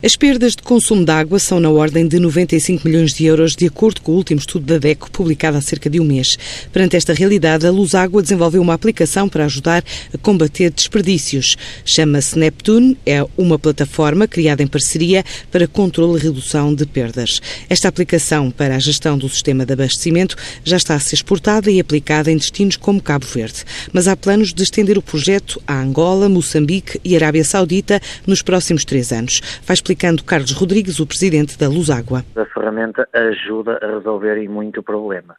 As perdas de consumo de água são na ordem de 95 milhões de euros, de acordo com o último estudo da DECO, publicado há cerca de um mês. Perante esta realidade, a Luz Água desenvolveu uma aplicação para ajudar a combater desperdícios. Chama-se Neptune, é uma plataforma criada em parceria para controle e redução de perdas. Esta aplicação para a gestão do sistema de abastecimento já está a ser exportada e aplicada em destinos como Cabo Verde. Mas há planos de estender o projeto a Angola, Moçambique e Arábia Saudita nos próximos três anos. Vai explicando Carlos Rodrigues, o presidente da Luságua. A ferramenta ajuda a resolver muito o problema,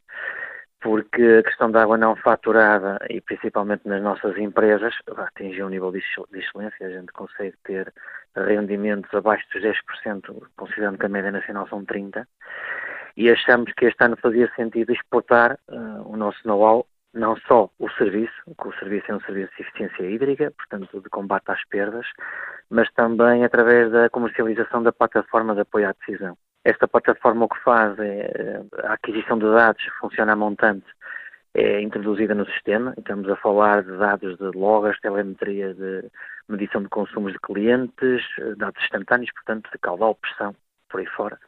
porque a questão da água não faturada e principalmente nas nossas empresas atinge um nível de excelência, a gente consegue ter rendimentos abaixo dos 10%, considerando que a média nacional são 30%, e achamos que este ano fazia sentido exportar uh, o nosso know-how não só o serviço, que o serviço é um serviço de eficiência hídrica, portanto de combate às perdas, mas também através da comercialização da plataforma de apoio à decisão. Esta plataforma o que faz é a aquisição de dados, funciona a montante, é introduzida no sistema. Estamos a falar de dados de logas, telemetria de medição de consumos de clientes, dados instantâneos, portanto, de caudal, pressão, por aí fora,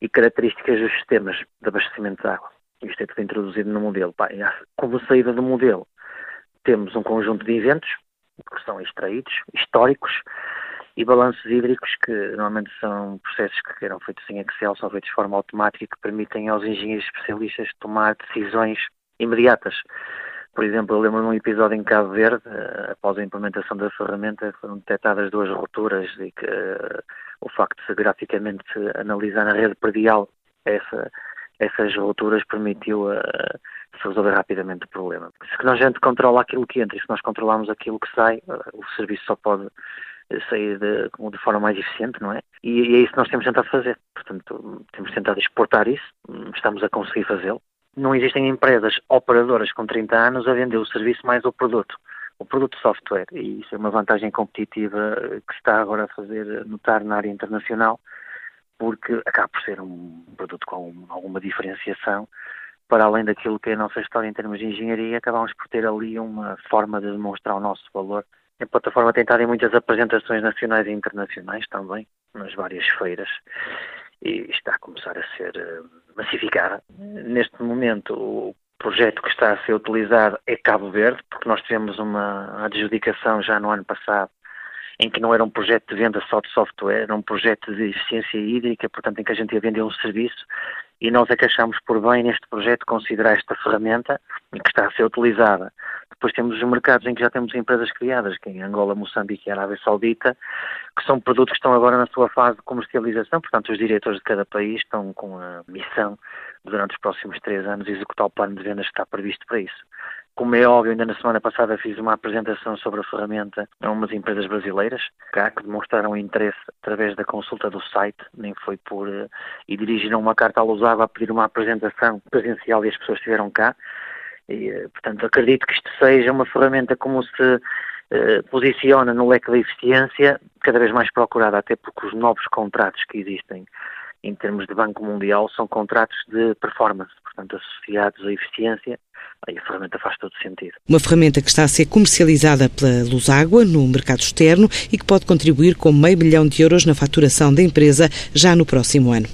e características dos sistemas de abastecimento de água. Isto é tudo introduzido no modelo. como saída do modelo, temos um conjunto de eventos que são extraídos, históricos, e balanços hídricos, que normalmente são processos que eram feitos em Excel, são feitos de forma automática e que permitem aos engenheiros especialistas tomar decisões imediatas. Por exemplo, eu lembro de um episódio em Cabo Verde, eh, após a implementação da ferramenta, foram detectadas duas rupturas e que uh, o facto de graficamente analisar na rede predial essa, essas rupturas permitiu uh, se resolver rapidamente o problema. Se a gente controla aquilo que entra e se nós controlamos aquilo que sai, uh, o serviço só pode sair de, de, forma mais eficiente, não é? E, e é isso que nós temos tentado fazer. Portanto, temos tentado exportar isso, estamos a conseguir fazê-lo. Não existem empresas operadoras com 30 anos a vender o serviço mais o produto o produto software, e isso é uma vantagem competitiva que se está agora a fazer notar na área internacional, porque acaba por ser um produto com alguma diferenciação, para além daquilo que é a nossa história em termos de engenharia, acabamos por ter ali uma forma de demonstrar o nosso valor. A plataforma tem estado em muitas apresentações nacionais e internacionais também, nas várias feiras, e está a começar a ser eh, massificada. Neste momento, o projeto que está a ser utilizado é Cabo Verde, porque nós tivemos uma adjudicação já no ano passado em que não era um projeto de venda só de software, era um projeto de eficiência hídrica, portanto, em que a gente ia vender um serviço e nós é que achamos por bem neste projeto considerar esta ferramenta que está a ser utilizada. Depois temos os mercados em que já temos empresas criadas, que é em Angola, Moçambique e Arábia Saudita, que são produtos que estão agora na sua fase de comercialização, portanto os diretores de cada país estão com a missão durante os próximos três anos executar o plano de vendas que está previsto para isso. Como é óbvio, ainda na semana passada fiz uma apresentação sobre a ferramenta a umas empresas brasileiras cá, que demonstraram interesse através da consulta do site, nem foi por. Uh, e dirigiram uma carta à Lusava a pedir uma apresentação presencial e as pessoas estiveram cá. E, uh, portanto, acredito que isto seja uma ferramenta como se uh, posiciona no leque da eficiência, cada vez mais procurada, até porque os novos contratos que existem em termos de Banco Mundial são contratos de performance, portanto, associados à eficiência a ferramenta faz todo sentido. Uma ferramenta que está a ser comercializada pela Luságua no mercado externo e que pode contribuir com meio milhão de euros na faturação da empresa já no próximo ano.